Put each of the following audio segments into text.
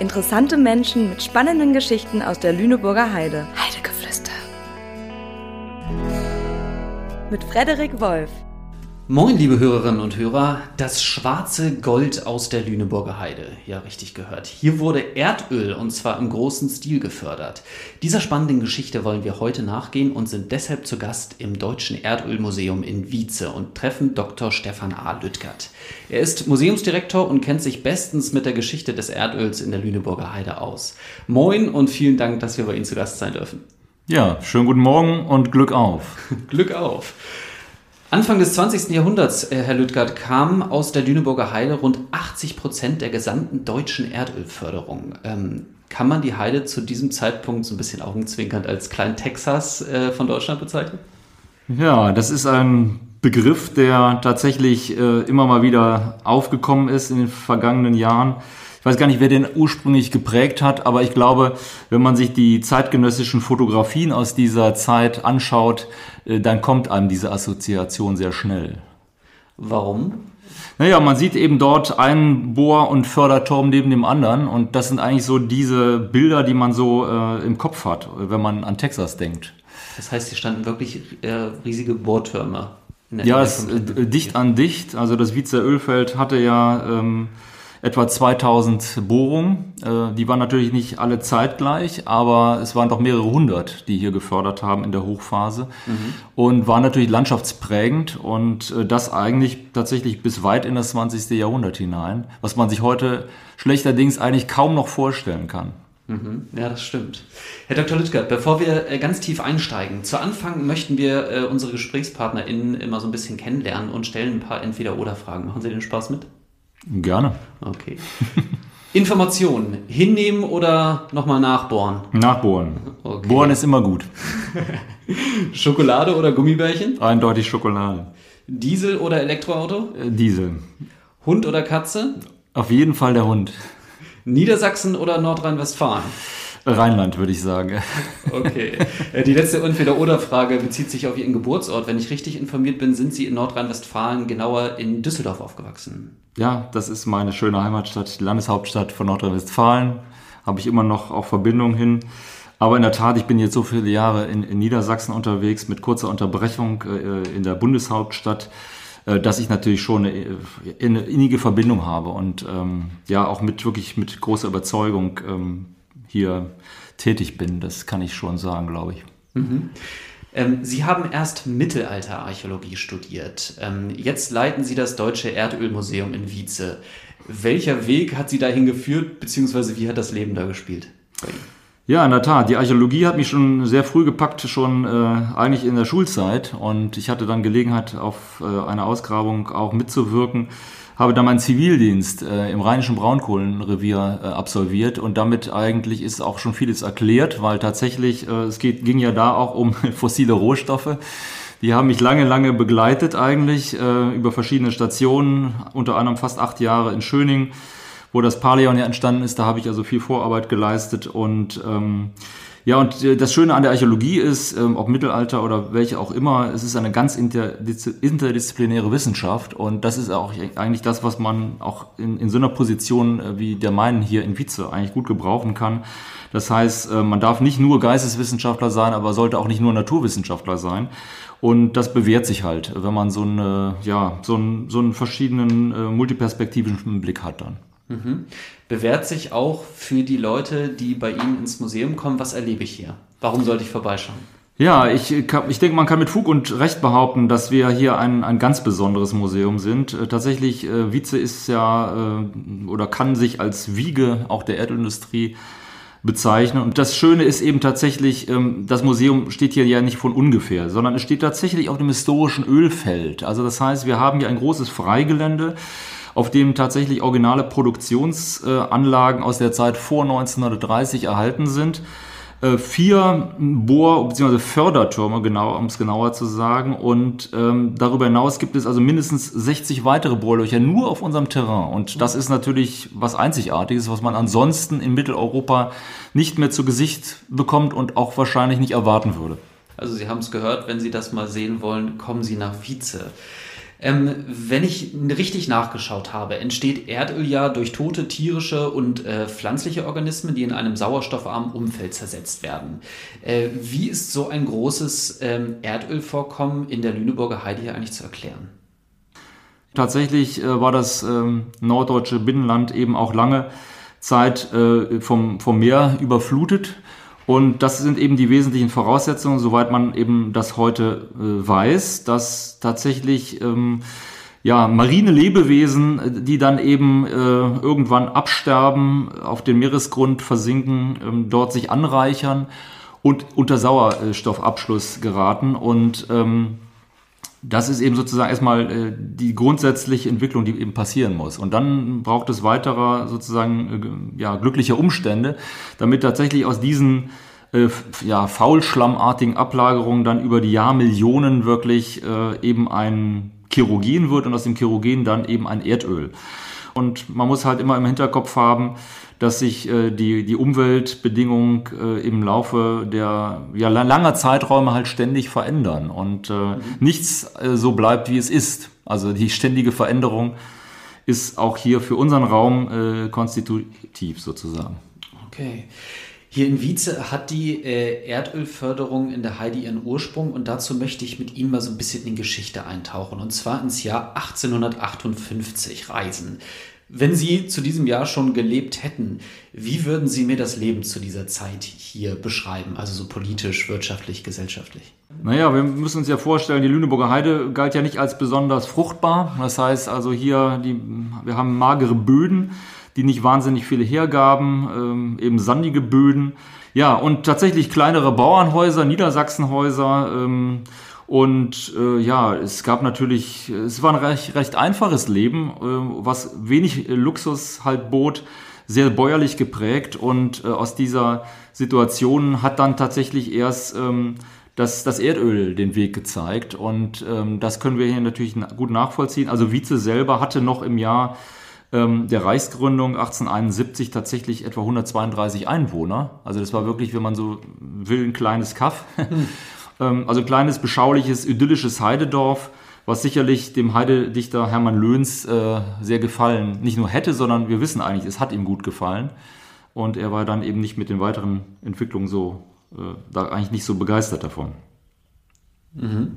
Interessante Menschen mit spannenden Geschichten aus der Lüneburger Heide. Heidegeflüster. Mit Frederik Wolf. Moin, liebe Hörerinnen und Hörer, das schwarze Gold aus der Lüneburger Heide. Ja, richtig gehört. Hier wurde Erdöl und zwar im großen Stil gefördert. Dieser spannenden Geschichte wollen wir heute nachgehen und sind deshalb zu Gast im Deutschen Erdölmuseum in Wietze und treffen Dr. Stefan A. Lüttgert. Er ist Museumsdirektor und kennt sich bestens mit der Geschichte des Erdöls in der Lüneburger Heide aus. Moin und vielen Dank, dass wir bei Ihnen zu Gast sein dürfen. Ja, schönen guten Morgen und Glück auf. Glück auf. Anfang des 20. Jahrhunderts, äh, Herr Lüttgert, kamen aus der Lüneburger Heide rund 80 Prozent der gesamten deutschen Erdölförderung. Ähm, kann man die Heide zu diesem Zeitpunkt so ein bisschen augenzwinkernd als Klein Texas äh, von Deutschland bezeichnen? Ja, das ist ein Begriff, der tatsächlich äh, immer mal wieder aufgekommen ist in den vergangenen Jahren. Ich weiß gar nicht, wer den ursprünglich geprägt hat, aber ich glaube, wenn man sich die zeitgenössischen Fotografien aus dieser Zeit anschaut, äh, dann kommt einem diese Assoziation sehr schnell. Warum? Naja, man sieht eben dort einen Bohr- und Förderturm neben dem anderen und das sind eigentlich so diese Bilder, die man so äh, im Kopf hat, wenn man an Texas denkt. Das heißt, hier standen wirklich äh, riesige Bohrtürme. ja, es, äh, dicht an dicht. Also das Wiezer Ölfeld hatte ja ähm, etwa 2000 Bohrungen. Äh, die waren natürlich nicht alle zeitgleich, aber es waren doch mehrere hundert, die hier gefördert haben in der Hochphase mhm. und waren natürlich landschaftsprägend und äh, das eigentlich tatsächlich bis weit in das 20. Jahrhundert hinein, was man sich heute schlechterdings eigentlich kaum noch vorstellen kann. Mhm. Ja, das stimmt. Herr Dr. Lüttgert, bevor wir äh, ganz tief einsteigen, zu Anfang möchten wir unsere GesprächspartnerInnen immer so ein bisschen kennenlernen und stellen ein paar Entweder-Oder-Fragen. Machen Sie den Spaß mit? Gerne. Okay. Informationen hinnehmen oder nochmal nachbohren? Nachbohren. Okay. Bohren ist immer gut. Schokolade oder Gummibärchen? Eindeutig Schokolade. Diesel oder Elektroauto? Äh, Diesel. Hund oder Katze? Auf jeden Fall der Hund. Niedersachsen oder Nordrhein-Westfalen? Rheinland, würde ich sagen. Okay. Äh, die letzte Entweder-Oder-Frage bezieht sich auf Ihren Geburtsort. Wenn ich richtig informiert bin, sind Sie in Nordrhein-Westfalen, genauer in Düsseldorf aufgewachsen. Ja, das ist meine schöne Heimatstadt, die Landeshauptstadt von Nordrhein-Westfalen. Habe ich immer noch auch Verbindungen hin. Aber in der Tat, ich bin jetzt so viele Jahre in, in Niedersachsen unterwegs mit kurzer Unterbrechung äh, in der Bundeshauptstadt, äh, dass ich natürlich schon eine, eine, innige Verbindung habe und ähm, ja auch mit wirklich mit großer Überzeugung ähm, hier tätig bin. Das kann ich schon sagen, glaube ich. Mhm. Ähm, Sie haben erst Mittelalterarchäologie studiert. Ähm, jetzt leiten Sie das Deutsche Erdölmuseum in Wietze. Welcher Weg hat Sie dahin geführt, beziehungsweise wie hat das Leben da gespielt? Ja, in der Tat. Die Archäologie hat mich schon sehr früh gepackt, schon äh, eigentlich in der Schulzeit. Und ich hatte dann Gelegenheit, auf äh, einer Ausgrabung auch mitzuwirken habe dann meinen Zivildienst äh, im Rheinischen Braunkohlenrevier äh, absolviert und damit eigentlich ist auch schon vieles erklärt, weil tatsächlich äh, es geht, ging ja da auch um fossile Rohstoffe. Die haben mich lange, lange begleitet eigentlich äh, über verschiedene Stationen, unter anderem fast acht Jahre in Schöning, wo das Paleon ja entstanden ist. Da habe ich also viel Vorarbeit geleistet und ähm, ja, und äh, das Schöne an der Archäologie ist, ähm, ob Mittelalter oder welche auch immer, es ist eine ganz interdisziplinäre Wissenschaft und das ist auch eigentlich das, was man auch in, in so einer Position äh, wie der meinen hier in Vize eigentlich gut gebrauchen kann. Das heißt, äh, man darf nicht nur Geisteswissenschaftler sein, aber sollte auch nicht nur Naturwissenschaftler sein. Und das bewährt sich halt, wenn man so, eine, ja, so, einen, so einen verschiedenen äh, multiperspektivischen Blick hat dann. Mhm. Bewährt sich auch für die Leute, die bei Ihnen ins Museum kommen, was erlebe ich hier? Warum sollte ich vorbeischauen? Ja, ich, ich denke, man kann mit Fug und Recht behaupten, dass wir hier ein, ein ganz besonderes Museum sind. Äh, tatsächlich, äh, Wietze ist ja äh, oder kann sich als Wiege auch der Erdindustrie bezeichnen. Und das Schöne ist eben tatsächlich, ähm, das Museum steht hier ja nicht von ungefähr, sondern es steht tatsächlich auf dem historischen Ölfeld. Also das heißt, wir haben hier ein großes Freigelände auf dem tatsächlich originale Produktionsanlagen aus der Zeit vor 1930 erhalten sind. Äh, vier Bohr- bzw. Fördertürme, genau, um es genauer zu sagen. Und ähm, darüber hinaus gibt es also mindestens 60 weitere Bohrlöcher nur auf unserem Terrain. Und das ist natürlich was Einzigartiges, was man ansonsten in Mitteleuropa nicht mehr zu Gesicht bekommt und auch wahrscheinlich nicht erwarten würde. Also Sie haben es gehört, wenn Sie das mal sehen wollen, kommen Sie nach Vize. Ähm, wenn ich richtig nachgeschaut habe, entsteht Erdöl ja durch tote tierische und äh, pflanzliche Organismen, die in einem sauerstoffarmen Umfeld zersetzt werden. Äh, wie ist so ein großes ähm, Erdölvorkommen in der Lüneburger Heide hier eigentlich zu erklären? Tatsächlich äh, war das ähm, norddeutsche Binnenland eben auch lange Zeit äh, vom, vom Meer überflutet. Und das sind eben die wesentlichen Voraussetzungen, soweit man eben das heute äh, weiß, dass tatsächlich ähm, ja, marine Lebewesen, äh, die dann eben äh, irgendwann absterben, auf den Meeresgrund versinken, ähm, dort sich anreichern und unter Sauerstoffabschluss geraten. Und ähm, das ist eben sozusagen erstmal äh, die grundsätzliche Entwicklung, die eben passieren muss. Und dann braucht es weiterer sozusagen äh, ja, glücklicher Umstände, damit tatsächlich aus diesen äh, ja, faulschlammartigen Ablagerungen dann über die Jahrmillionen wirklich äh, eben ein Kerogen wird und aus dem Kerogen dann eben ein Erdöl. Und man muss halt immer im Hinterkopf haben, dass sich äh, die, die Umweltbedingungen äh, im Laufe der ja, langer Zeiträume halt ständig verändern und äh, mhm. nichts äh, so bleibt, wie es ist. Also die ständige Veränderung ist auch hier für unseren Raum äh, konstitutiv sozusagen. Okay. Hier in Wietze hat die äh, Erdölförderung in der Heide ihren Ursprung und dazu möchte ich mit Ihnen mal so ein bisschen in Geschichte eintauchen und zwar ins Jahr 1858 reisen. Wenn Sie zu diesem Jahr schon gelebt hätten, wie würden Sie mir das Leben zu dieser Zeit hier beschreiben? Also so politisch, wirtschaftlich, gesellschaftlich? Naja, wir müssen uns ja vorstellen, die Lüneburger Heide galt ja nicht als besonders fruchtbar. Das heißt also hier, die, wir haben magere Böden, die nicht wahnsinnig viele hergaben, ähm, eben sandige Böden. Ja, und tatsächlich kleinere Bauernhäuser, Niedersachsenhäuser. Ähm, und äh, ja, es gab natürlich, es war ein recht, recht einfaches Leben, äh, was wenig Luxus halt bot, sehr bäuerlich geprägt. Und äh, aus dieser Situation hat dann tatsächlich erst ähm, das, das Erdöl den Weg gezeigt. Und ähm, das können wir hier natürlich gut nachvollziehen. Also Wietze selber hatte noch im Jahr ähm, der Reichsgründung 1871 tatsächlich etwa 132 Einwohner. Also das war wirklich, wenn man so will, ein kleines Kaff. Hm. Ähm, also ein kleines, beschauliches, idyllisches Heidedorf, was sicherlich dem Heidedichter Hermann Löhns äh, sehr gefallen, nicht nur hätte, sondern wir wissen eigentlich, es hat ihm gut gefallen. Und er war dann eben nicht mit den weiteren Entwicklungen so, äh, da eigentlich nicht so begeistert davon. Mhm.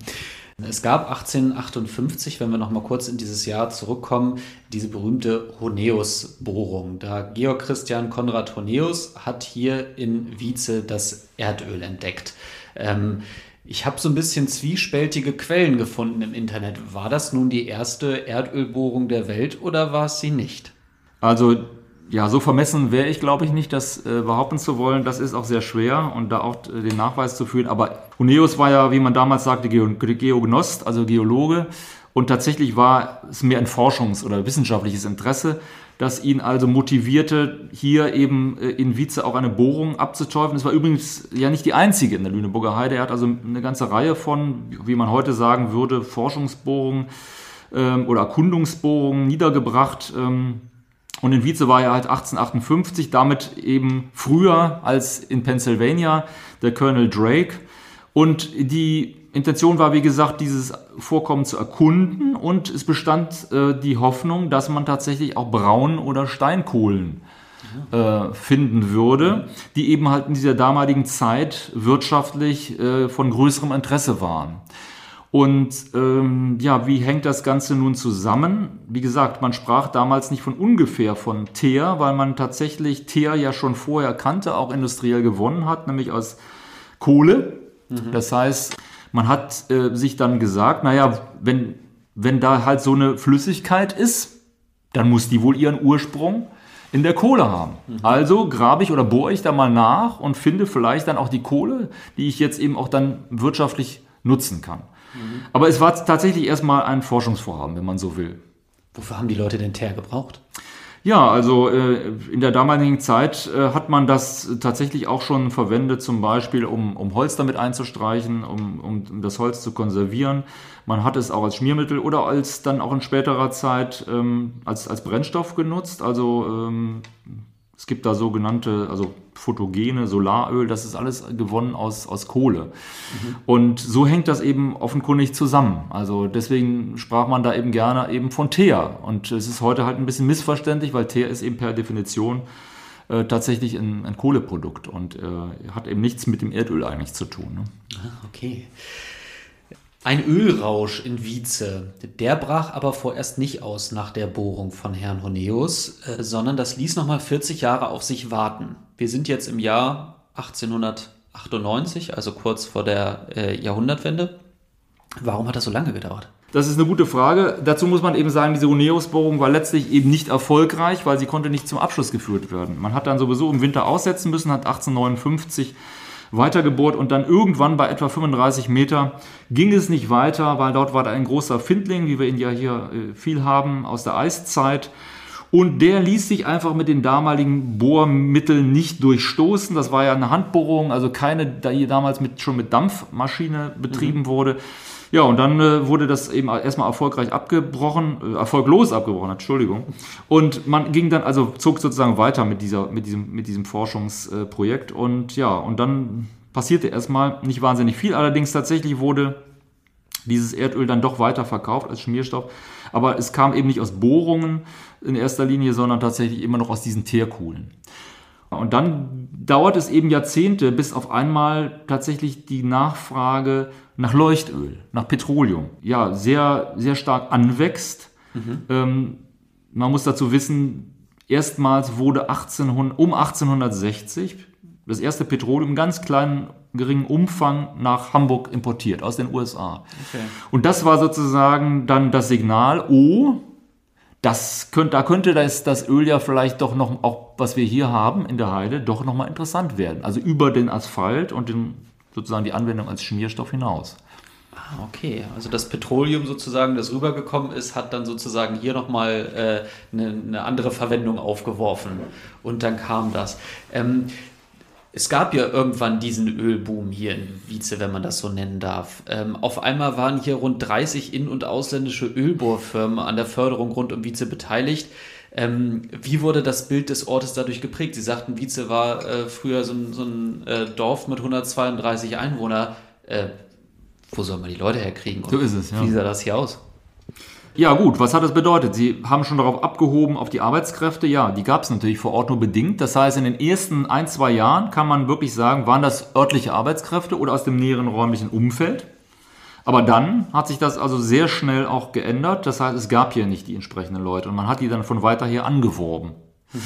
Es gab 1858, wenn wir noch mal kurz in dieses Jahr zurückkommen, diese berühmte Honeus-Bohrung. Da Georg Christian Konrad Honeus hat hier in Wietze das Erdöl entdeckt. Ähm, ich habe so ein bisschen zwiespältige Quellen gefunden im Internet. War das nun die erste Erdölbohrung der Welt oder war es sie nicht? Also ja, so vermessen wäre ich, glaube ich, nicht, das äh, behaupten zu wollen. Das ist auch sehr schwer und da auch äh, den Nachweis zu führen. Aber Huneus war ja, wie man damals sagte, Geo Geognost, also Geologe. Und tatsächlich war es mehr ein Forschungs- oder wissenschaftliches Interesse das ihn also motivierte, hier eben äh, in Wietze auch eine Bohrung abzuteufeln. Es war übrigens ja nicht die einzige in der Lüneburger Heide. Er hat also eine ganze Reihe von, wie man heute sagen würde, Forschungsbohrungen ähm, oder Erkundungsbohrungen niedergebracht. Ähm, und in Wietze war er halt 1858, damit eben früher als in Pennsylvania der Colonel Drake. Und die Intention war, wie gesagt, dieses Vorkommen zu erkunden und es bestand äh, die Hoffnung, dass man tatsächlich auch Braun- oder Steinkohlen äh, finden würde, die eben halt in dieser damaligen Zeit wirtschaftlich äh, von größerem Interesse waren. Und ähm, ja, wie hängt das Ganze nun zusammen? Wie gesagt, man sprach damals nicht von ungefähr von Teer, weil man tatsächlich Teer ja schon vorher kannte, auch industriell gewonnen hat, nämlich aus Kohle. Mhm. Das heißt, man hat äh, sich dann gesagt, naja, wenn, wenn da halt so eine Flüssigkeit ist, dann muss die wohl ihren Ursprung in der Kohle haben. Mhm. Also grabe ich oder bohre ich da mal nach und finde vielleicht dann auch die Kohle, die ich jetzt eben auch dann wirtschaftlich nutzen kann. Mhm. Aber es war tatsächlich erstmal ein Forschungsvorhaben, wenn man so will. Wofür haben die Leute den Teer gebraucht? Ja, also äh, in der damaligen Zeit äh, hat man das tatsächlich auch schon verwendet, zum Beispiel um, um Holz damit einzustreichen, um, um das Holz zu konservieren. Man hat es auch als Schmiermittel oder als dann auch in späterer Zeit ähm, als, als Brennstoff genutzt. Also ähm, Es gibt da sogenannte, also Photogene, Solaröl, das ist alles gewonnen aus, aus Kohle. Mhm. Und so hängt das eben offenkundig zusammen. Also deswegen sprach man da eben gerne eben von Teer. Und es ist heute halt ein bisschen missverständlich, weil Teer ist eben per Definition äh, tatsächlich ein, ein, Kohleprodukt und äh, hat eben nichts mit dem Erdöl eigentlich zu tun. Ne? Ah, okay. Ein Ölrausch in Wietze, der brach aber vorerst nicht aus nach der Bohrung von Herrn Honeus, äh, sondern das ließ nochmal 40 Jahre auf sich warten. Wir sind jetzt im Jahr 1898, also kurz vor der äh, Jahrhundertwende. Warum hat das so lange gedauert? Das ist eine gute Frage. Dazu muss man eben sagen, diese Honeus-Bohrung war letztlich eben nicht erfolgreich, weil sie konnte nicht zum Abschluss geführt werden. Man hat dann sowieso im Winter aussetzen müssen, hat 1859 weitergebohrt und dann irgendwann bei etwa 35 Meter ging es nicht weiter, weil dort war da ein großer Findling, wie wir ihn ja hier äh, viel haben aus der Eiszeit. Und der ließ sich einfach mit den damaligen Bohrmitteln nicht durchstoßen. Das war ja eine Handbohrung, also keine, die damals mit, schon mit Dampfmaschine betrieben mhm. wurde. Ja, und dann äh, wurde das eben erstmal erfolgreich abgebrochen, äh, erfolglos abgebrochen, Entschuldigung. Und man ging dann, also zog sozusagen weiter mit, dieser, mit, diesem, mit diesem Forschungsprojekt. und ja, und dann passierte erstmal nicht wahnsinnig viel. Allerdings tatsächlich wurde dieses Erdöl dann doch weiter verkauft als Schmierstoff. Aber es kam eben nicht aus Bohrungen in erster Linie, sondern tatsächlich immer noch aus diesen Teerkuhlen. Und dann dauert es eben Jahrzehnte, bis auf einmal tatsächlich die Nachfrage nach Leuchtöl, nach Petroleum, ja, sehr, sehr stark anwächst. Mhm. Ähm, man muss dazu wissen, erstmals wurde 1800, um 1860 das erste Petroleum in ganz kleinen, geringen Umfang nach Hamburg importiert, aus den USA. Okay. Und das war sozusagen dann das Signal, oh, das könnte, da könnte das, das Öl ja vielleicht doch noch, auch was wir hier haben in der Heide, doch nochmal interessant werden. Also über den Asphalt und den, sozusagen die Anwendung als Schmierstoff hinaus. Ah, okay. Also das Petroleum sozusagen, das rübergekommen ist, hat dann sozusagen hier nochmal äh, eine, eine andere Verwendung aufgeworfen. Und dann kam das. Ähm, es gab ja irgendwann diesen Ölboom hier in Wietze, wenn man das so nennen darf. Ähm, auf einmal waren hier rund 30 in- und ausländische Ölbohrfirmen an der Förderung rund um Wietze beteiligt. Ähm, wie wurde das Bild des Ortes dadurch geprägt? Sie sagten, Wietze war äh, früher so ein, so ein äh, Dorf mit 132 Einwohnern. Äh, wo soll man die Leute herkriegen? Und so ist es, ja. Wie sah das hier aus? Ja gut, was hat das bedeutet? Sie haben schon darauf abgehoben, auf die Arbeitskräfte. Ja, die gab es natürlich vor Ort nur bedingt. Das heißt, in den ersten ein, zwei Jahren kann man wirklich sagen, waren das örtliche Arbeitskräfte oder aus dem näheren räumlichen Umfeld. Aber dann hat sich das also sehr schnell auch geändert. Das heißt, es gab hier nicht die entsprechenden Leute und man hat die dann von weiter her angeworben. Mhm.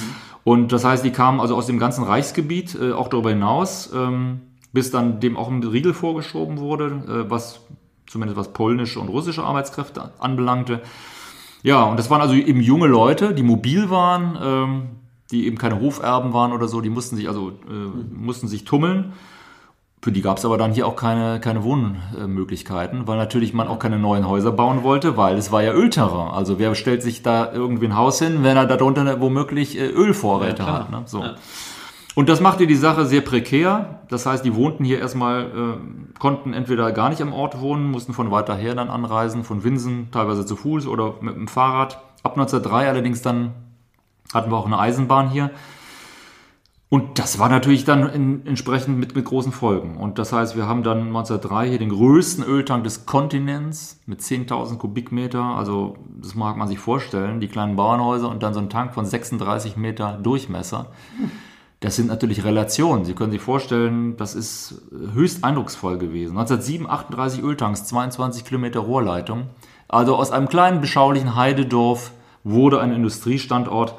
Und das heißt, die kamen also aus dem ganzen Reichsgebiet, äh, auch darüber hinaus, ähm, bis dann dem auch ein Riegel vorgeschoben wurde, äh, was zumindest was polnische und russische Arbeitskräfte anbelangte. Ja, und das waren also eben junge Leute, die mobil waren, ähm, die eben keine Hoferben waren oder so, die mussten sich also äh, mussten sich tummeln. Für die gab es aber dann hier auch keine, keine Wohnmöglichkeiten, weil natürlich man auch keine neuen Häuser bauen wollte, weil es war ja Ölterrain. Also wer stellt sich da irgendwie ein Haus hin, wenn er darunter womöglich äh, Ölvorräte ja, hat. Ne? So. Ja. Und das machte die Sache sehr prekär. Das heißt, die wohnten hier erstmal, äh, konnten entweder gar nicht am Ort wohnen, mussten von weiter her dann anreisen, von Winsen, teilweise zu Fuß oder mit dem Fahrrad. Ab 1903 allerdings dann hatten wir auch eine Eisenbahn hier. Und das war natürlich dann in, entsprechend mit, mit großen Folgen. Und das heißt, wir haben dann 1903 hier den größten Öltank des Kontinents mit 10.000 Kubikmeter. Also das mag man sich vorstellen, die kleinen Bauernhäuser und dann so ein Tank von 36 Meter Durchmesser. Das sind natürlich Relationen. Sie können sich vorstellen, das ist höchst eindrucksvoll gewesen. 1907 38 Öltanks, 22 Kilometer Rohrleitung. Also aus einem kleinen beschaulichen Heidedorf wurde ein Industriestandort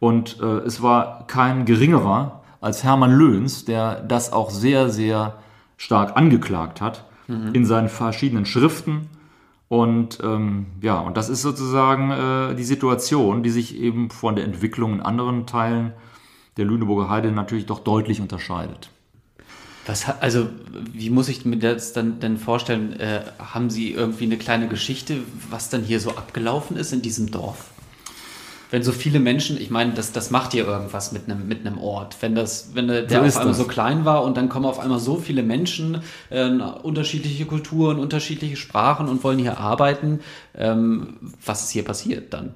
und äh, es war kein geringerer als Hermann Löhns, der das auch sehr, sehr stark angeklagt hat mhm. in seinen verschiedenen Schriften. Und ähm, ja, und das ist sozusagen äh, die Situation, die sich eben von der Entwicklung in anderen Teilen der Lüneburger Heide natürlich doch deutlich unterscheidet. Was, also, wie muss ich mir das dann denn vorstellen? Äh, haben Sie irgendwie eine kleine Geschichte, was dann hier so abgelaufen ist in diesem Dorf? Wenn so viele Menschen, ich meine, das, das macht ja irgendwas mit einem, mit einem Ort. Wenn, das, wenn der, der so auf einmal das. so klein war und dann kommen auf einmal so viele Menschen, äh, unterschiedliche Kulturen, unterschiedliche Sprachen und wollen hier arbeiten, ähm, was ist hier passiert dann?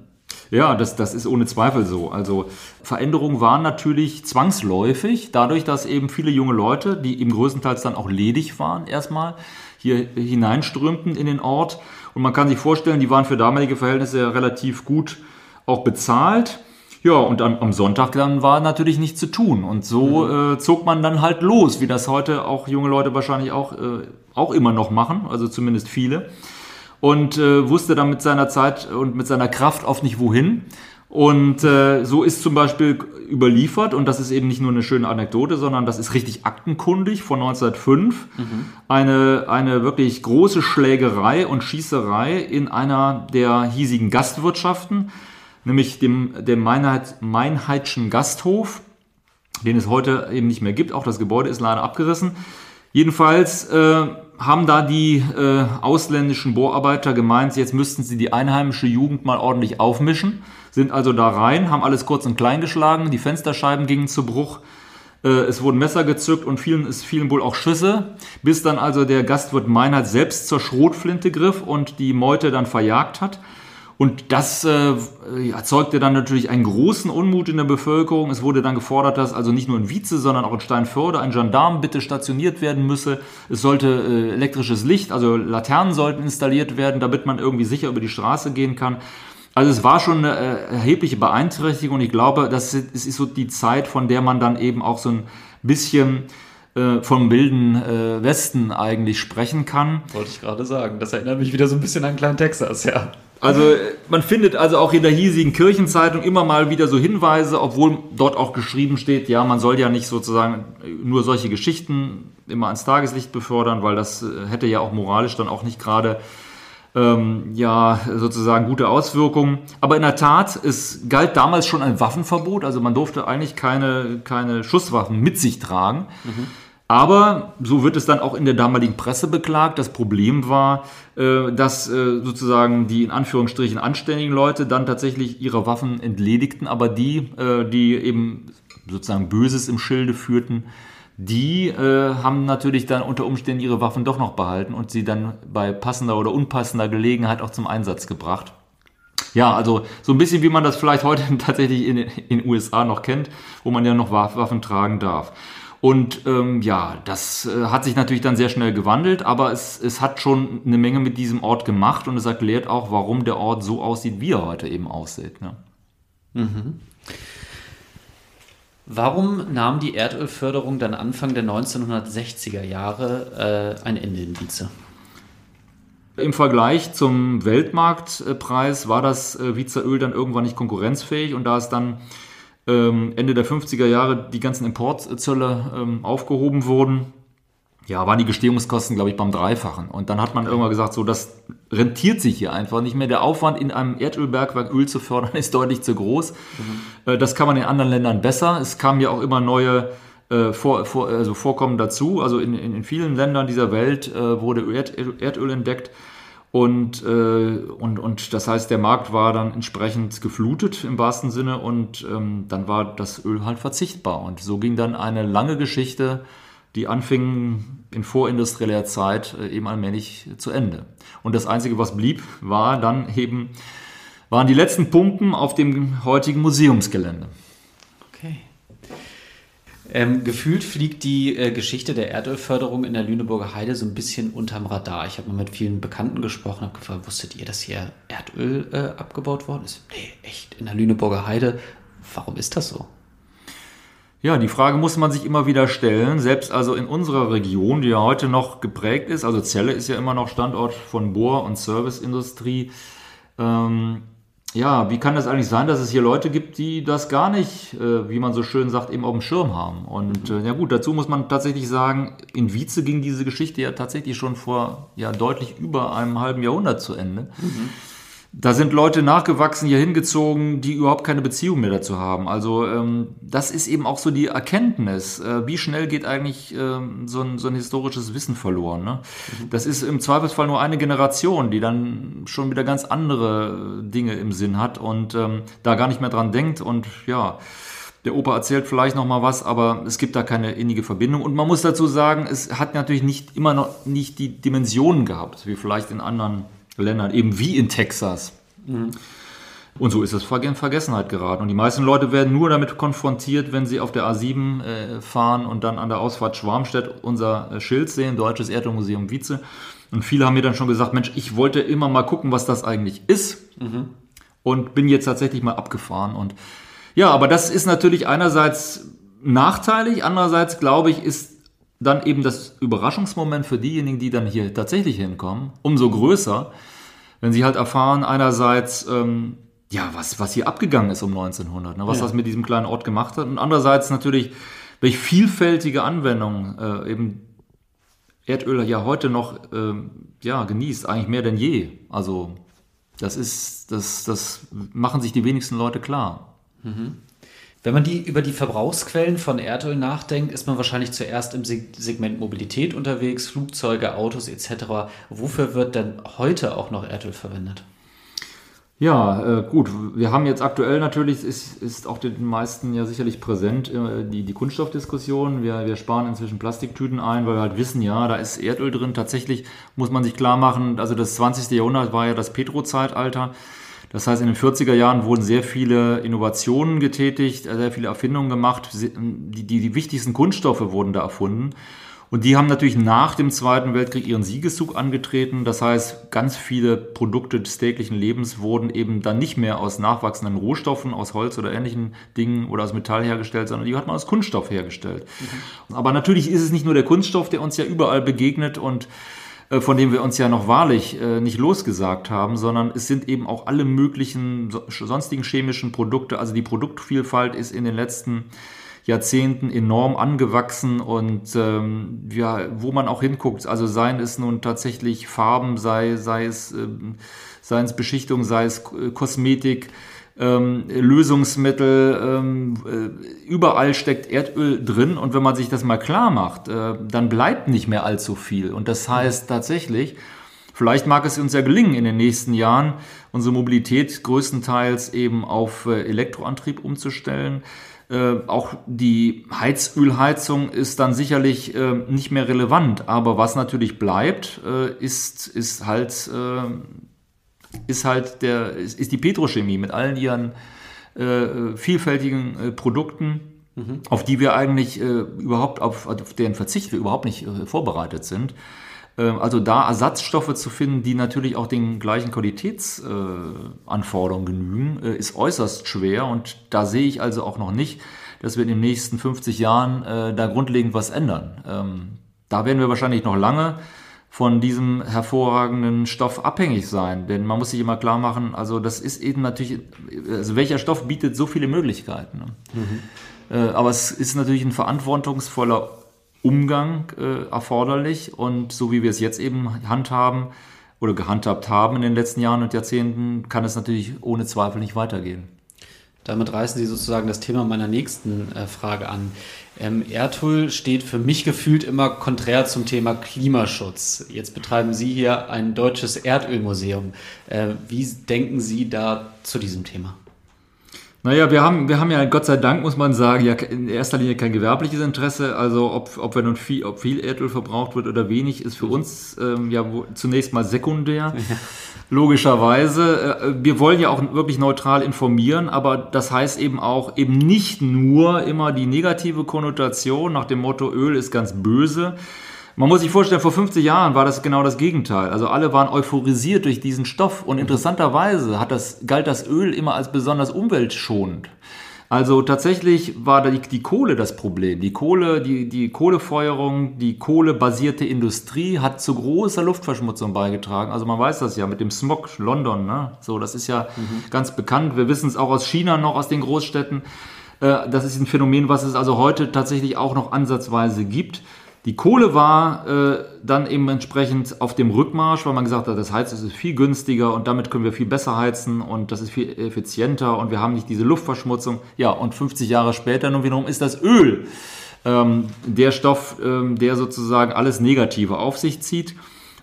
Ja, das, das ist ohne Zweifel so. Also Veränderungen waren natürlich zwangsläufig, dadurch, dass eben viele junge Leute, die eben größtenteils dann auch ledig waren, erstmal hier hineinströmten in den Ort. Und man kann sich vorstellen, die waren für damalige Verhältnisse relativ gut auch bezahlt. Ja, und dann am Sonntag dann war natürlich nichts zu tun. Und so mhm. äh, zog man dann halt los, wie das heute auch junge Leute wahrscheinlich auch, äh, auch immer noch machen, also zumindest viele und äh, wusste dann mit seiner Zeit und mit seiner Kraft oft nicht wohin. Und äh, so ist zum Beispiel überliefert, und das ist eben nicht nur eine schöne Anekdote, sondern das ist richtig aktenkundig von 1905, mhm. eine, eine wirklich große Schlägerei und Schießerei in einer der hiesigen Gastwirtschaften, nämlich dem, dem Meinheit, Meinheitschen Gasthof, den es heute eben nicht mehr gibt. Auch das Gebäude ist leider abgerissen. Jedenfalls äh, haben da die äh, ausländischen Bohrarbeiter gemeint, jetzt müssten sie die einheimische Jugend mal ordentlich aufmischen, sind also da rein, haben alles kurz und klein geschlagen, die Fensterscheiben gingen zu Bruch, äh, es wurden Messer gezückt und vielen, es fielen wohl auch Schüsse, bis dann also der Gastwirt Meinhard selbst zur Schrotflinte griff und die Meute dann verjagt hat. Und das äh, erzeugte dann natürlich einen großen Unmut in der Bevölkerung. Es wurde dann gefordert, dass also nicht nur in Wietze, sondern auch in Steinförde ein Gendarm bitte stationiert werden müsse. Es sollte äh, elektrisches Licht, also Laternen sollten installiert werden, damit man irgendwie sicher über die Straße gehen kann. Also es war schon eine äh, erhebliche Beeinträchtigung und ich glaube, das ist, ist so die Zeit, von der man dann eben auch so ein bisschen äh, vom wilden äh, Westen eigentlich sprechen kann. Wollte ich gerade sagen. Das erinnert mich wieder so ein bisschen an Klein Texas, ja. Also man findet also auch in der hiesigen Kirchenzeitung immer mal wieder so Hinweise, obwohl dort auch geschrieben steht, ja, man soll ja nicht sozusagen nur solche Geschichten immer ans Tageslicht befördern, weil das äh, hätte ja auch moralisch dann auch nicht gerade ähm, ja sozusagen gute Auswirkungen. Aber in der Tat, es galt damals schon ein Waffenverbot, also man durfte eigentlich keine, keine Schusswaffen mit sich tragen. Mhm. Aber so wird es dann auch in der damaligen Presse beklagt. Das Problem war, äh, dass äh, sozusagen die in Anführungsstrichen anständigen Leute dann tatsächlich ihre Waffen entledigten, aber die, äh, die eben sozusagen Böses im Schilde führten, die haben natürlich dann unter Umständen ihre Waffen doch noch behalten und sie dann bei passender oder unpassender Gelegenheit auch zum Einsatz gebracht. Ja, also so ein bisschen wie man das vielleicht heute tatsächlich in den USA noch kennt, wo man ja noch Waffen tragen darf. Und ähm, ja, das äh, hat sich natürlich dann sehr schnell gewandelt, aber es, es hat schon eine Menge mit diesem Ort gemacht und es erklärt auch, warum der Ort so aussieht, wie er heute eben aussieht. Ne? Mhm. Warum nahm die Erdölförderung dann Anfang der 1960er Jahre äh, ein Ende in Wietze? Im Vergleich zum Weltmarktpreis war das äh, Wiezer Öl dann irgendwann nicht konkurrenzfähig und da es dann ähm, Ende der 50er Jahre die ganzen Importzölle ähm, aufgehoben wurden, ja, waren die Gestehungskosten, glaube ich, beim Dreifachen. Und dann hat man irgendwann gesagt, so, das rentiert sich hier einfach nicht mehr. Der Aufwand, in einem Erdölbergwerk Öl zu fördern, ist deutlich zu groß. Mhm. Äh, das kann man in anderen Ländern besser. Es kamen ja auch immer neue äh, vor, vor, also Vorkommen dazu. Also in, in, in vielen Ländern dieser Welt äh, wurde Erd, Erdöl entdeckt. Und, äh, und, und das heißt, der Markt war dann entsprechend geflutet im wahrsten Sinne und ähm, dann war das Öl halt verzichtbar. Und so ging dann eine lange Geschichte, die anfing in vorindustrieller Zeit äh, eben allmählich zu Ende. Und das Einzige, was blieb, war dann eben, waren die letzten Pumpen auf dem heutigen Museumsgelände. Ähm, gefühlt fliegt die äh, Geschichte der Erdölförderung in der Lüneburger Heide so ein bisschen unterm Radar. Ich habe mal mit vielen Bekannten gesprochen, habe gefragt, wusstet ihr, dass hier Erdöl äh, abgebaut worden ist? Nee, echt, in der Lüneburger Heide. Warum ist das so? Ja, die Frage muss man sich immer wieder stellen. Selbst also in unserer Region, die ja heute noch geprägt ist, also Celle ist ja immer noch Standort von Bohr- und Serviceindustrie, ähm, ja, wie kann das eigentlich sein, dass es hier Leute gibt, die das gar nicht, äh, wie man so schön sagt, eben auf dem Schirm haben? Und äh, ja gut, dazu muss man tatsächlich sagen, in Wietze ging diese Geschichte ja tatsächlich schon vor ja deutlich über einem halben Jahrhundert zu Ende. Mhm. Da sind Leute nachgewachsen, hier hingezogen, die überhaupt keine Beziehung mehr dazu haben. Also ähm, das ist eben auch so die Erkenntnis. Äh, wie schnell geht eigentlich ähm, so, ein, so ein historisches Wissen verloren? Ne? Mhm. Das ist im Zweifelsfall nur eine Generation, die dann schon wieder ganz andere Dinge im Sinn hat und ähm, da gar nicht mehr dran denkt. Und ja, der Opa erzählt vielleicht noch mal was, aber es gibt da keine innige Verbindung. Und man muss dazu sagen, es hat natürlich nicht immer noch nicht die Dimensionen gehabt, wie vielleicht in anderen Ländern, eben wie in Texas. Mhm. Und so ist es in Vergessenheit geraten. Und die meisten Leute werden nur damit konfrontiert, wenn sie auf der A7 äh, fahren und dann an der Ausfahrt Schwarmstedt unser äh, Schild sehen, Deutsches Erdölmuseum Wietze. Und viele haben mir dann schon gesagt, Mensch, ich wollte immer mal gucken, was das eigentlich ist. Mhm. Und bin jetzt tatsächlich mal abgefahren. Und ja, aber das ist natürlich einerseits nachteilig, andererseits glaube ich, ist dann eben das Überraschungsmoment für diejenigen, die dann hier tatsächlich hinkommen, umso größer, wenn sie halt erfahren, einerseits, ähm, ja, was, was hier abgegangen ist um 1900, ne, was ja. das mit diesem kleinen Ort gemacht hat und andererseits natürlich, welche vielfältige Anwendungen äh, eben Erdöl ja heute noch äh, ja, genießt, eigentlich mehr denn je. Also das ist, das, das machen sich die wenigsten Leute klar. Mhm. Wenn man die, über die Verbrauchsquellen von Erdöl nachdenkt, ist man wahrscheinlich zuerst im Segment Mobilität unterwegs, Flugzeuge, Autos etc. Wofür wird denn heute auch noch Erdöl verwendet? Ja, äh, gut. Wir haben jetzt aktuell natürlich, ist, ist auch den meisten ja sicherlich präsent, äh, die, die Kunststoffdiskussion. Wir, wir sparen inzwischen Plastiktüten ein, weil wir halt wissen, ja, da ist Erdöl drin. Tatsächlich muss man sich klar machen, also das 20. Jahrhundert war ja das Petro-Zeitalter. Das heißt, in den 40er Jahren wurden sehr viele Innovationen getätigt, sehr viele Erfindungen gemacht. Die, die, die wichtigsten Kunststoffe wurden da erfunden. Und die haben natürlich nach dem Zweiten Weltkrieg ihren Siegeszug angetreten. Das heißt, ganz viele Produkte des täglichen Lebens wurden eben dann nicht mehr aus nachwachsenden Rohstoffen, aus Holz oder ähnlichen Dingen oder aus Metall hergestellt, sondern die hat man aus Kunststoff hergestellt. Mhm. Aber natürlich ist es nicht nur der Kunststoff, der uns ja überall begegnet und äh, von dem wir uns ja noch wahrlich äh, nicht losgesagt haben, sondern es sind eben auch alle möglichen sonstigen chemischen Produkte. Also die Produktvielfalt ist in den letzten Jahrzehnten enorm angewachsen und ähm, ja, wo man auch hinguckt, also seien es nun tatsächlich Farben, sei, sei es, äh, sei es Beschichtung, sei es Kosmetik, ähm, Lösungsmittel, ähm, äh, überall steckt Erdöl drin und wenn man sich das mal klar macht, äh, dann bleibt nicht mehr allzu viel. Und das heißt tatsächlich, vielleicht mag es uns ja gelingen in den nächsten Jahren, unsere Mobilität größtenteils eben auf äh, Elektroantrieb umzustellen. Äh, auch die Heizölheizung ist dann sicherlich äh, nicht mehr relevant, aber was natürlich bleibt, äh, ist, ist halt ist halt der, ist, die Petrochemie mit allen ihren äh, vielfältigen äh, Produkten, mhm. auf die wir eigentlich äh, überhaupt, auf, auf, deren Verzicht wir überhaupt nicht äh, vorbereitet sind. Ähm, also da Ersatzstoffe zu finden, die natürlich auch den gleichen Qualitätsanforderungen genügen, äh, ist äußerst schwer und da sehe ich also auch noch nicht, dass wir in den nächsten 50 Jahren äh, da grundlegend was ändern. Ähm, da werden wir wahrscheinlich noch lange von diesem hervorragenden Stoff abhängig sein. Denn man muss sich immer klar machen, also das ist eben natürlich, also welcher Stoff bietet so viele Möglichkeiten. Ne? Mhm. Äh, aber es ist natürlich ein verantwortungsvoller Umgang äh, erforderlich und so wie wir es jetzt eben handhaben oder gehandhabt haben in den letzten Jahren und Jahrzehnten, kann es natürlich ohne Zweifel nicht weitergehen. Damit reißen Sie sozusagen das Thema meiner nächsten äh, Frage an. Ähm, Erdöl steht für mich gefühlt immer konträr zum Thema Klimaschutz. Jetzt betreiben Sie hier ein deutsches Erdölmuseum. Äh, wie denken Sie da zu diesem Thema? Naja, wir haben, wir haben ja Gott sei Dank, muss man sagen, ja in erster Linie kein gewerbliches Interesse. Also ob, ob, wir nun viel, ob viel Erdöl verbraucht wird oder wenig, ist für uns ähm, ja zunächst mal sekundär. Ja. Logischerweise. Äh, wir wollen ja auch wirklich neutral informieren, aber das heißt eben auch eben nicht nur immer die negative Konnotation nach dem Motto Öl ist ganz böse, man muss sich vorstellen, vor 50 Jahren war das genau das Gegenteil. Also alle waren euphorisiert durch diesen Stoff und interessanterweise hat das, galt das Öl immer als besonders umweltschonend. Also tatsächlich war die, die Kohle das Problem. Die Kohle, die, die Kohlefeuerung, die kohlebasierte Industrie hat zu großer Luftverschmutzung beigetragen. Also man weiß das ja mit dem Smog, London, ne? So, das ist ja mhm. ganz bekannt. Wir wissen es auch aus China noch, aus den Großstädten. Äh, das ist ein Phänomen, was es also heute tatsächlich auch noch ansatzweise gibt. Die Kohle war äh, dann eben entsprechend auf dem Rückmarsch, weil man gesagt hat, das Heizen ist viel günstiger und damit können wir viel besser heizen und das ist viel effizienter und wir haben nicht diese Luftverschmutzung. Ja, und 50 Jahre später nun wiederum ist das Öl ähm, der Stoff, ähm, der sozusagen alles Negative auf sich zieht.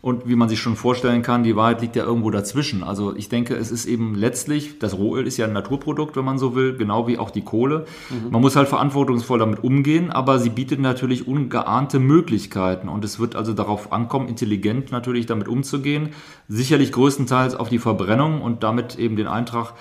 Und wie man sich schon vorstellen kann, die Wahrheit liegt ja irgendwo dazwischen. Also ich denke, es ist eben letztlich, das Rohöl ist ja ein Naturprodukt, wenn man so will, genau wie auch die Kohle. Mhm. Man muss halt verantwortungsvoll damit umgehen, aber sie bietet natürlich ungeahnte Möglichkeiten. Und es wird also darauf ankommen, intelligent natürlich damit umzugehen. Sicherlich größtenteils auf die Verbrennung und damit eben den Eintrag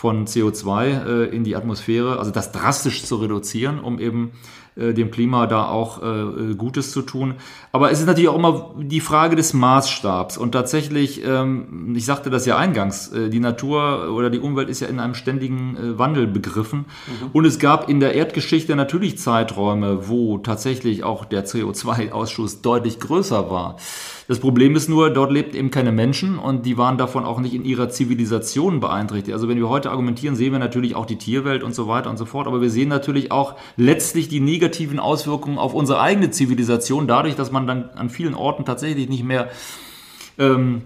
von CO2 äh, in die Atmosphäre, also das drastisch zu reduzieren, um eben äh, dem Klima da auch äh, Gutes zu tun. Aber es ist natürlich auch immer die Frage des Maßstabs. Und tatsächlich, ähm, ich sagte das ja eingangs, äh, die Natur oder die Umwelt ist ja in einem ständigen äh, Wandel begriffen. Mhm. Und es gab in der Erdgeschichte natürlich Zeiträume, wo tatsächlich auch der CO2-Ausschuss deutlich größer war. Das Problem ist nur, dort lebten eben keine Menschen und die waren davon auch nicht in ihrer Zivilisation beeinträchtigt. Also wenn wir heute argumentieren, sehen wir natürlich auch die Tierwelt und so weiter und so fort, aber wir sehen natürlich auch letztlich die negativen Auswirkungen auf unsere eigene Zivilisation, dadurch, dass man dann an vielen Orten tatsächlich nicht mehr ähm,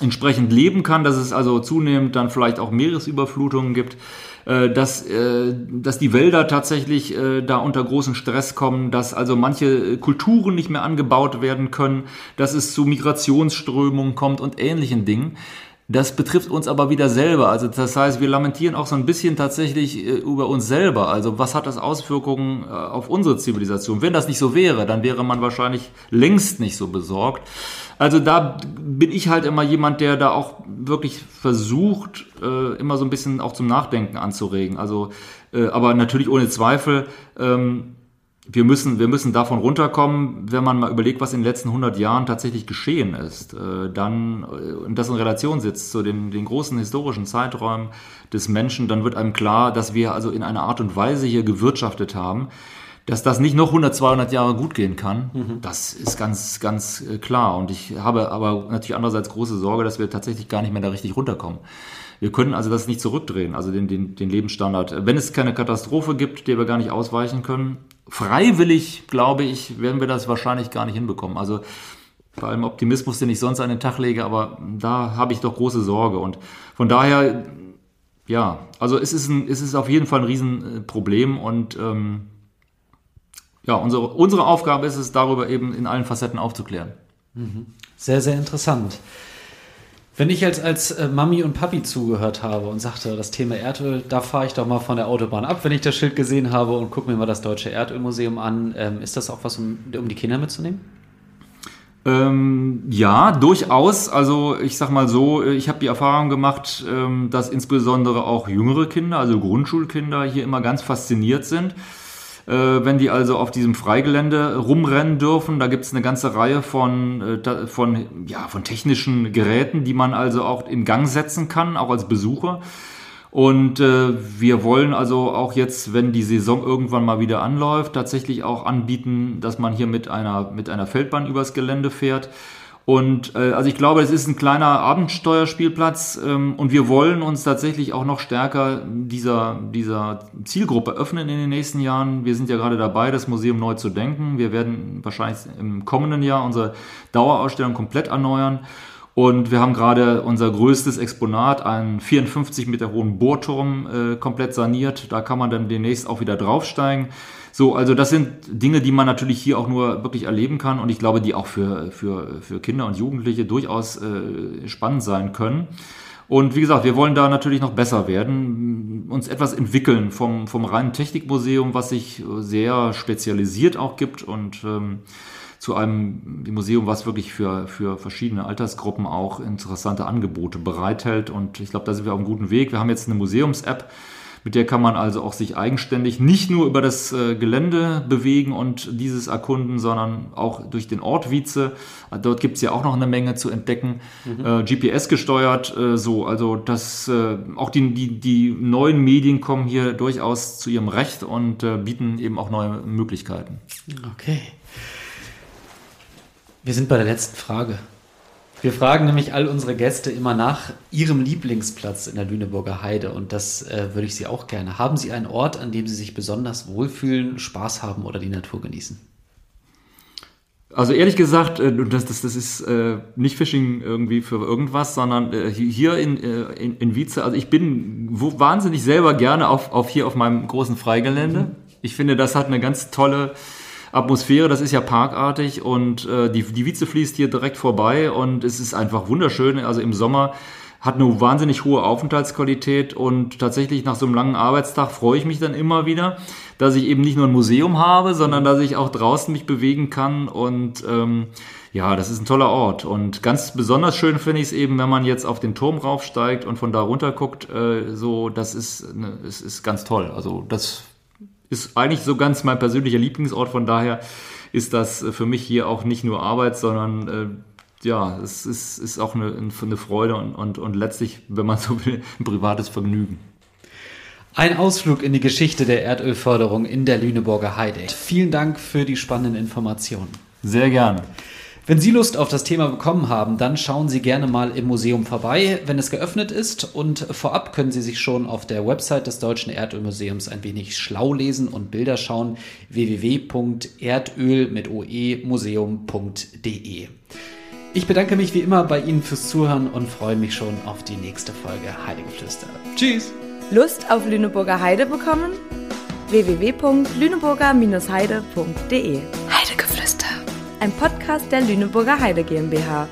entsprechend leben kann, dass es also zunehmend dann vielleicht auch Meeresüberflutungen gibt. Äh, dass, äh, dass die Wälder tatsächlich äh, da unter großen Stress kommen, dass also manche Kulturen nicht mehr angebaut werden können, dass es zu Migrationsströmungen kommt und ähnlichen Dingen. Das betrifft uns aber wieder selber. Also das heißt, wir lamentieren auch so ein bisschen tatsächlich über uns selber. Also was hat das Auswirkungen auf unsere Zivilisation? Wenn das nicht so wäre, dann wäre man wahrscheinlich längst nicht so besorgt. Also da bin ich halt immer jemand, der da auch wirklich versucht, äh, immer so ein bisschen auch zum Nachdenken anzuregen. Also, äh, aber natürlich ohne Zweifel, ähm, wir müssen, wir müssen davon runterkommen, wenn man mal überlegt, was in den letzten 100 Jahren tatsächlich geschehen ist. Äh, dann, äh, und das in Relation sitzt zu den, den großen historischen Zeiträumen des Menschen, dann wird einem klar, dass wir also in einer Art und Weise hier gewirtschaftet haben, dass das nicht noch 100, 200 Jahre gut gehen kann, mhm. das ist ganz, ganz äh, klar. Und ich habe aber natürlich andererseits große Sorge, dass wir tatsächlich gar nicht mehr da richtig runterkommen. Wir können also das nicht zurückdrehen, also den, den, den Lebensstandard. Wenn es keine Katastrophe gibt, der wir gar nicht ausweichen können, freiwillig, glaube ich, werden wir das wahrscheinlich gar nicht hinbekommen. Also bei allem Optimismus, den ich sonst an den Tag lege, aber da habe ich doch große Sorge. Und von daher, ja, also es ist, ein, es ist auf jeden Fall ein Riesenproblem und ähm, ja, unsere, unsere Aufgabe ist es, darüber eben in allen Facetten aufzuklären. Mhm. Sehr, sehr interessant. Wenn ich jetzt als äh, Mami und Papi zugehört habe und sagte, das Thema Erdöl, da fahre ich doch mal von der Autobahn ab, wenn ich das Schild gesehen habe und gucke mir mal das Deutsche Erdölmuseum an. Ähm, ist das auch was, um, um die Kinder mitzunehmen? Ähm, ja, durchaus. Also ich sag mal so, ich habe die Erfahrung gemacht, ähm, dass insbesondere auch jüngere Kinder, also Grundschulkinder, hier immer ganz fasziniert sind äh, wenn die also auf diesem Freigelände rumrennen dürfen. Da gibt es eine ganze Reihe von, äh, von, ja, von technischen Geräten, die man also auch in Gang setzen kann, auch als Besucher. Und äh, wir wollen also auch jetzt, wenn die Saison irgendwann mal wieder anläuft, tatsächlich auch anbieten, dass man hier mit einer, mit einer Feldbahn übers Gelände fährt und äh, also ich glaube, es ist ein kleiner Abendsteuerspielplatz ähm, und wir wollen uns tatsächlich auch noch stärker dieser, dieser Zielgruppe öffnen in den nächsten Jahren. Wir sind ja gerade dabei, das Museum neu zu denken. Wir werden wahrscheinlich im kommenden Jahr unsere Dauerausstellung komplett erneuern. Und wir haben gerade unser größtes Exponat, einen 54 Meter hohen Bohrturm, äh, komplett saniert. Da kann man dann demnächst auch wieder draufsteigen. So, also das sind Dinge, die man natürlich hier auch nur wirklich erleben kann und ich glaube, die auch für, für, für Kinder und Jugendliche durchaus äh, spannend sein können. Und wie gesagt, wir wollen da natürlich noch besser werden, uns etwas entwickeln vom, vom reinen Technikmuseum, was sich sehr spezialisiert auch gibt und ähm, zu einem Museum, was wirklich für, für verschiedene Altersgruppen auch interessante Angebote bereithält. Und ich glaube, da sind wir auf einem guten Weg. Wir haben jetzt eine Museums-App, mit der kann man also auch sich eigenständig nicht nur über das äh, Gelände bewegen und dieses erkunden, sondern auch durch den Ort Wietze. Dort gibt es ja auch noch eine Menge zu entdecken. Mhm. Äh, GPS gesteuert, äh, so. Also das, äh, auch die, die, die neuen Medien kommen hier durchaus zu ihrem Recht und äh, bieten eben auch neue Möglichkeiten. Okay. Wir sind bei der letzten Frage. Wir fragen nämlich all unsere Gäste immer nach ihrem Lieblingsplatz in der Lüneburger Heide und das äh, würde ich Sie auch gerne. Haben Sie einen Ort, an dem Sie sich besonders wohlfühlen, Spaß haben oder die Natur genießen? Also ehrlich gesagt, äh, das, das, das ist äh, nicht Fishing irgendwie für irgendwas, sondern äh, hier in, äh, in, in Wietze, also ich bin wahnsinnig selber gerne auf, auf hier auf meinem großen Freigelände. Mhm. Ich finde, das hat eine ganz tolle Atmosphäre, das ist ja parkartig und äh, die, die Wietze fließt hier direkt vorbei und es ist einfach wunderschön. Also im Sommer hat eine wahnsinnig hohe Aufenthaltsqualität und tatsächlich nach so einem langen Arbeitstag freue ich mich dann immer wieder, dass ich eben nicht nur ein Museum habe, sondern dass ich auch draußen mich bewegen kann und ähm, ja, das ist ein toller Ort und ganz besonders schön finde ich es eben, wenn man jetzt auf den Turm raufsteigt und von da runter guckt, äh, so, das ist, ne, es ist ganz toll. Also das ist eigentlich so ganz mein persönlicher Lieblingsort, von daher ist das für mich hier auch nicht nur Arbeit, sondern äh, ja, es ist, ist auch eine, eine Freude und, und, und letztlich, wenn man so will, ein privates Vergnügen. Ein Ausflug in die Geschichte der Erdölförderung in der Lüneburger Heide. Vielen Dank für die spannenden Informationen. Sehr gerne. Wenn Sie Lust auf das Thema bekommen haben, dann schauen Sie gerne mal im Museum vorbei, wenn es geöffnet ist. Und vorab können Sie sich schon auf der Website des Deutschen Erdölmuseums ein wenig schlau lesen und Bilder schauen. www.erdöl mit oemuseum.de. Ich bedanke mich wie immer bei Ihnen fürs Zuhören und freue mich schon auf die nächste Folge Heidegeflüster. Tschüss! Lust auf Lüneburger Heide bekommen? www.lüneburger-heide.de Heidegeflüster. Ein Podcast der Lüneburger Heide GmbH.